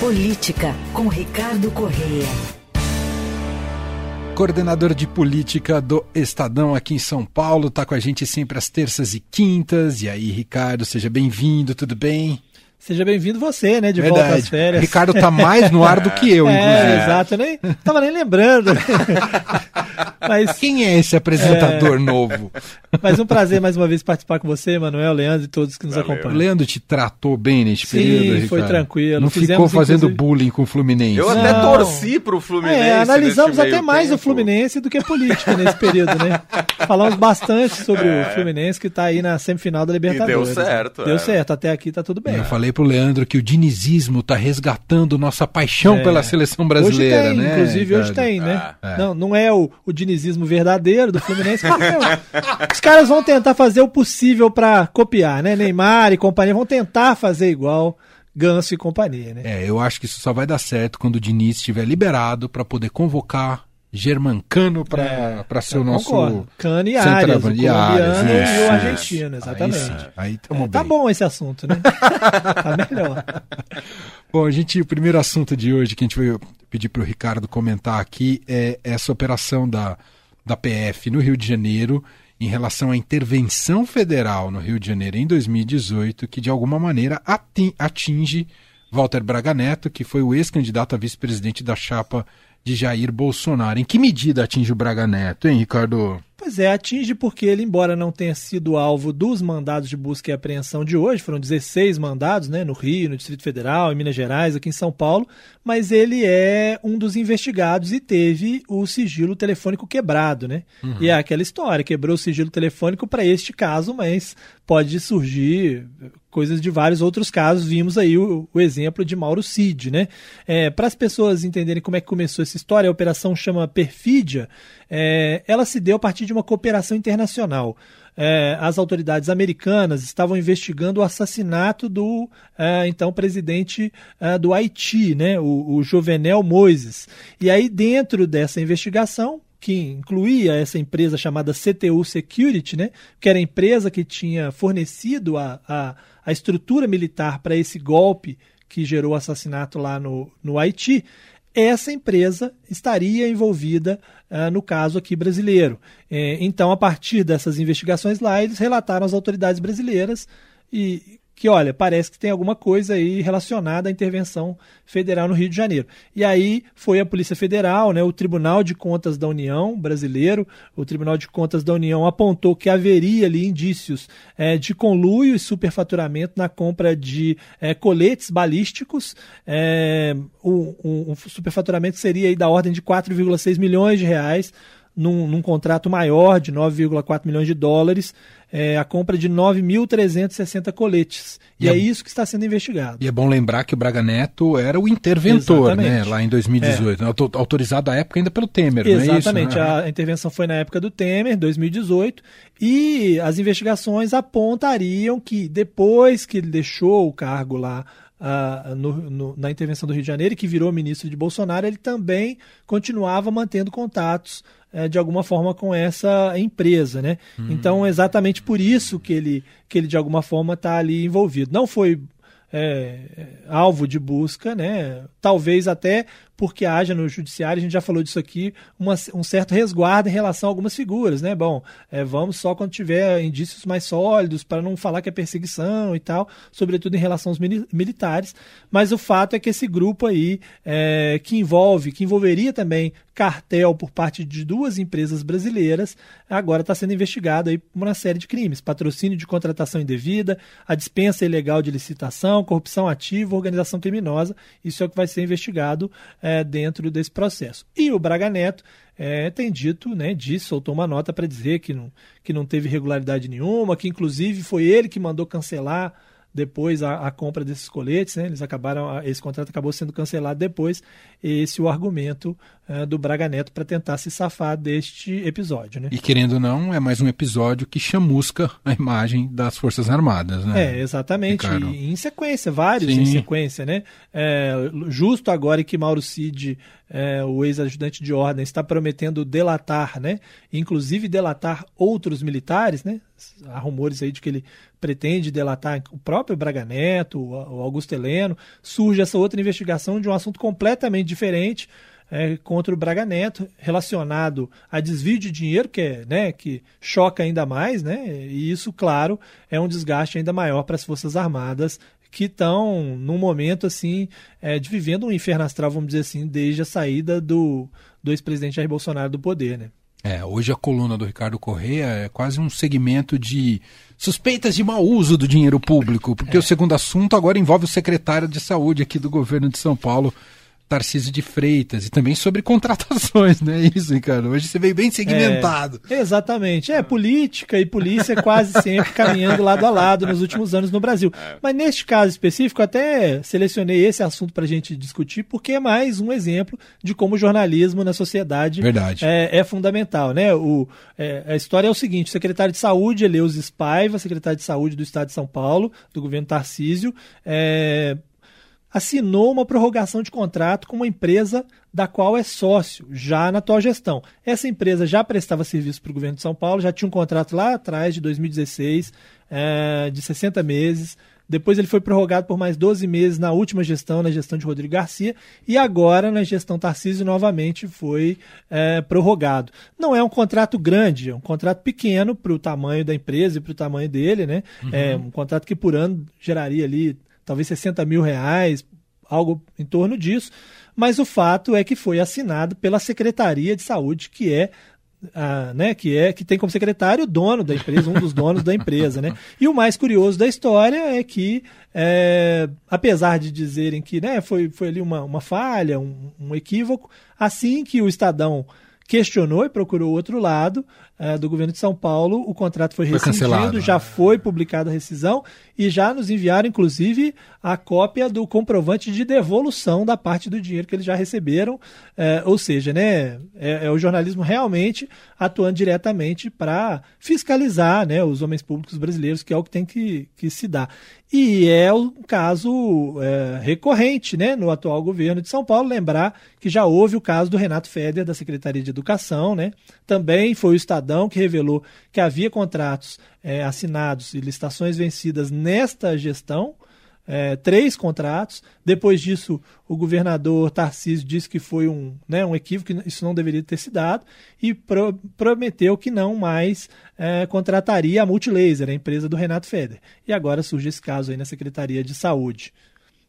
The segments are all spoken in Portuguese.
Política, com Ricardo Correia. Coordenador de política do Estadão aqui em São Paulo, está com a gente sempre às terças e quintas. E aí, Ricardo, seja bem-vindo, tudo bem? Seja bem-vindo você, né? De Verdade. volta às férias. Ricardo tá mais no ar do que eu, é, inclusive. É, exato. Eu nem tava nem lembrando. Mas quem é esse apresentador é... novo? Mas um prazer mais uma vez participar com você, Manuel, Leandro e todos que nos Valeu. acompanham. O Leandro te tratou bem neste Sim, período, Ricardo? foi tranquilo. Não Fizemos, ficou fazendo inclusive... bullying com o Fluminense. Eu até Não. torci pro Fluminense. É, analisamos até mais tempo. o Fluminense do que a política nesse período, né? Falamos bastante sobre é. o Fluminense que tá aí na semifinal da Libertadores. E deu certo. Deu é. certo, até aqui tá tudo bem. Eu falei pro Leandro que o dinizismo tá resgatando nossa paixão é. pela seleção brasileira, hoje tem, né? Inclusive hoje tem, né? É. Não, não é o, o dinizismo verdadeiro do Fluminense, os caras vão tentar fazer o possível para copiar, né? Neymar e companhia vão tentar fazer igual. Ganso e companhia, né? É, eu acho que isso só vai dar certo quando o Diniz estiver liberado para poder convocar Germancano para é, ser o nosso Cano e Arias, o e, Arias, e o argentino, exatamente. Aí, aí é, Tá bom esse assunto, né? tá melhor. Bom, a gente, o primeiro assunto de hoje que a gente vai pedir para o Ricardo comentar aqui é essa operação da, da PF no Rio de Janeiro em relação à intervenção federal no Rio de Janeiro em 2018, que de alguma maneira atinge Walter Braga Neto, que foi o ex-candidato a vice-presidente da chapa de Jair Bolsonaro. Em que medida atinge o Braga Neto, hein, Ricardo? Pois é, atinge porque ele, embora não tenha sido alvo dos mandados de busca e apreensão de hoje, foram 16 mandados, né, no Rio, no Distrito Federal, em Minas Gerais, aqui em São Paulo, mas ele é um dos investigados e teve o sigilo telefônico quebrado, né? Uhum. E é aquela história, quebrou o sigilo telefônico para este caso, mas pode surgir coisas de vários outros casos. Vimos aí o, o exemplo de Mauro Cid, né? É, para as pessoas entenderem como é que começou essa história, a operação chama Perfídia. É, ela se deu a partir de uma cooperação internacional. É, as autoridades americanas estavam investigando o assassinato do é, então presidente é, do Haiti, né, o, o Jovenel Moises. E aí, dentro dessa investigação, que incluía essa empresa chamada CTU Security, né, que era a empresa que tinha fornecido a, a, a estrutura militar para esse golpe que gerou o assassinato lá no, no Haiti, essa empresa estaria envolvida uh, no caso aqui brasileiro. É, então, a partir dessas investigações lá, eles relataram às autoridades brasileiras e que, olha, parece que tem alguma coisa aí relacionada à intervenção federal no Rio de Janeiro. E aí foi a Polícia Federal, né, o Tribunal de Contas da União brasileiro, o Tribunal de Contas da União apontou que haveria ali indícios é, de conluio e superfaturamento na compra de é, coletes balísticos. É, superfaturamento seria aí da ordem de 4,6 milhões de reais num, num contrato maior de 9,4 milhões de dólares, é, a compra de 9.360 coletes. E, e é, é, isso que está sendo investigado. E é bom lembrar que o Braga Neto era o interventor, né, lá em 2018, é. autorizado à época ainda pelo Temer, Exatamente, não é isso? a intervenção foi na época do Temer, 2018, e as investigações apontariam que depois que ele deixou o cargo lá Uh, no, no, na intervenção do Rio de Janeiro, que virou ministro de Bolsonaro, ele também continuava mantendo contatos uh, de alguma forma com essa empresa, né? Hum. Então, exatamente por isso que ele, que ele de alguma forma está ali envolvido. Não foi é, alvo de busca, né? Talvez até porque haja no judiciário, a gente já falou disso aqui, uma, um certo resguardo em relação a algumas figuras, né? Bom, é, vamos só quando tiver indícios mais sólidos, para não falar que é perseguição e tal, sobretudo em relação aos militares. Mas o fato é que esse grupo aí, é, que envolve, que envolveria também cartel por parte de duas empresas brasileiras, agora está sendo investigado aí por uma série de crimes: patrocínio de contratação indevida, a dispensa ilegal de licitação, corrupção ativa, organização criminosa. Isso é o que vai ser investigado. É, é, dentro desse processo. E o Braga Neto é, tem dito, né, disse, soltou uma nota para dizer que não, que não teve irregularidade nenhuma, que inclusive foi ele que mandou cancelar depois a, a, compra desses coletes, né? Eles acabaram, esse contrato acabou sendo cancelado depois. Esse é o argumento uh, do Braga Neto para tentar se safar deste episódio, né? E querendo ou não, é mais um episódio que chamusca a imagem das Forças Armadas, né? É, exatamente. Em sequência, vários Sim. em sequência, né? É, justo agora que Mauro Cid, é, o ex-ajudante de ordem, está prometendo delatar, né? Inclusive delatar outros militares, né? há rumores aí de que ele pretende delatar o próprio Braga Neto, o Augusto Heleno. Surge essa outra investigação de um assunto completamente diferente é, contra o Braga Neto, relacionado a desvio de dinheiro, que, é, né, que choca ainda mais, né? E isso, claro, é um desgaste ainda maior para as Forças Armadas que estão num momento assim é, de vivendo um inferno astral, vamos dizer assim, desde a saída do, do ex-presidente Jair Bolsonaro do poder, né? É, hoje a coluna do Ricardo Correia é quase um segmento de suspeitas de mau uso do dinheiro público, porque é. o segundo assunto agora envolve o secretário de saúde aqui do governo de São Paulo, Tarcísio de Freitas e também sobre contratações, né? Isso, Ricardo. Hoje você veio bem segmentado. É, exatamente. É, política e polícia quase sempre caminhando lado a lado nos últimos anos no Brasil. É. Mas neste caso específico, até selecionei esse assunto para a gente discutir, porque é mais um exemplo de como o jornalismo na sociedade é, é, fundamental, né? O, é, a história é o seguinte: o secretário de saúde, Eleusis Paiva, secretário de saúde do Estado de São Paulo, do governo Tarcísio, é, assinou uma prorrogação de contrato com uma empresa da qual é sócio, já na atual gestão. Essa empresa já prestava serviço para o governo de São Paulo, já tinha um contrato lá atrás, de 2016, é, de 60 meses. Depois ele foi prorrogado por mais 12 meses na última gestão, na gestão de Rodrigo Garcia, e agora na gestão Tarcísio novamente foi é, prorrogado. Não é um contrato grande, é um contrato pequeno para o tamanho da empresa e para o tamanho dele, né? Uhum. É um contrato que por ano geraria ali talvez 60 mil reais, algo em torno disso, mas o fato é que foi assinado pela Secretaria de Saúde, que é ah, né, que é que tem como secretário o dono da empresa, um dos donos da empresa, né? E o mais curioso da história é que, é, apesar de dizerem que né, foi, foi ali uma, uma falha, um, um equívoco, assim que o Estadão questionou e procurou outro lado uh, do governo de São Paulo. O contrato foi, foi rescindido, já foi publicada a rescisão e já nos enviaram, inclusive, a cópia do comprovante de devolução da parte do dinheiro que eles já receberam. Uh, ou seja, né, é, é, o jornalismo realmente atuando diretamente para fiscalizar né, os homens públicos brasileiros, que é o que tem que, que se dar. E é um caso é, recorrente né, no atual governo de São Paulo. Lembrar que já houve o caso do Renato Feder, da Secretaria de Educação. Né? Também foi o Estadão que revelou que havia contratos é, assinados e licitações vencidas nesta gestão é, três contratos. Depois disso, o governador Tarcísio disse que foi um, né, um equívoco, que isso não deveria ter se dado, e pro, prometeu que não mais é, contrataria a Multilaser, a empresa do Renato Feder. E agora surge esse caso aí na Secretaria de Saúde.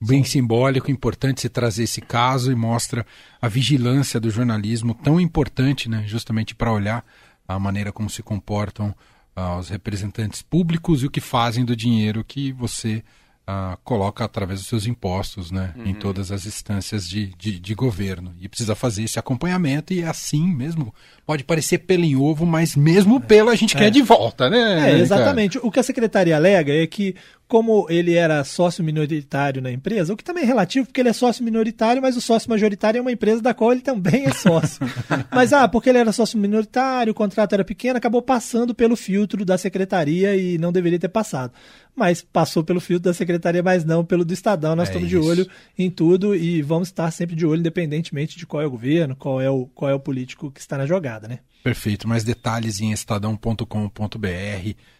Bem simbólico, importante se trazer esse caso e mostra a vigilância do jornalismo tão importante, né, justamente para olhar a maneira como se comportam uh, os representantes públicos e o que fazem do dinheiro que você uh, coloca através dos seus impostos né, uhum. em todas as instâncias de, de, de, governo. E precisa fazer esse acompanhamento, e é assim mesmo. Pode parecer pelo em ovo, mas mesmo pelo a gente é. quer de volta, né? É, exatamente. Cara? O que a secretaria alega é que como ele era sócio minoritário na empresa, o que também é relativo, porque ele é sócio minoritário, mas o sócio majoritário é uma empresa da qual ele também é sócio. mas, ah, porque ele era sócio minoritário, o contrato era pequeno, acabou passando pelo filtro da secretaria e não deveria ter passado. Mas passou pelo filtro da secretaria, mas não pelo do Estadão. Nós é estamos isso. de olho em tudo e vamos estar sempre de olho, independentemente de qual é o governo, qual é o, qual é o político que está na jogada, né? Perfeito. Mais detalhes em estadão.com.br.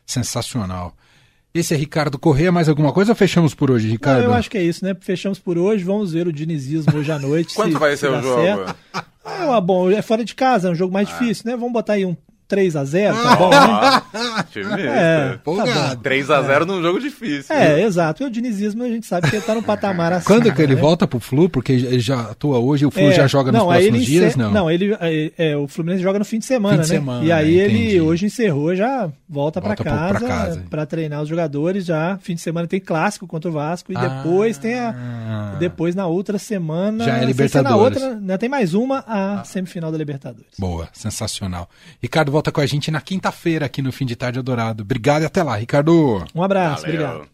Sensacional. Esse é Ricardo Corrêa. Mais alguma coisa ou fechamos por hoje, Ricardo? Não, eu acho que é isso, né? Fechamos por hoje. Vamos ver o dinizismo hoje à noite. Quanto se, vai ser o jogo? Certo. Ah, bom, é fora de casa, é um jogo mais ah. difícil, né? Vamos botar aí um 3x0, tá bom, né? é, tá 3x0 é. num jogo difícil. É, viu? exato. E o dinizismo a gente sabe que ele tá no patamar assim. Quando que ele né? volta pro Flu? Porque ele já atua hoje, o Flu é, já joga nos não, próximos dias, não? Não, ele, é, é, o Fluminense joga no fim de semana, fim de né? Semana, e aí ele hoje encerrou, já volta, volta para casa, casa. para treinar os jogadores já. Fim de semana tem clássico contra o Vasco e ah, depois tem a depois na outra semana já é Libertadores. na outra, né, tem mais uma a ah. semifinal da Libertadores. Boa, sensacional. Ricardo volta com a gente na quinta-feira aqui no Fim de Tarde Adorado. Obrigado e até lá, Ricardo. Um abraço, Valeu. obrigado.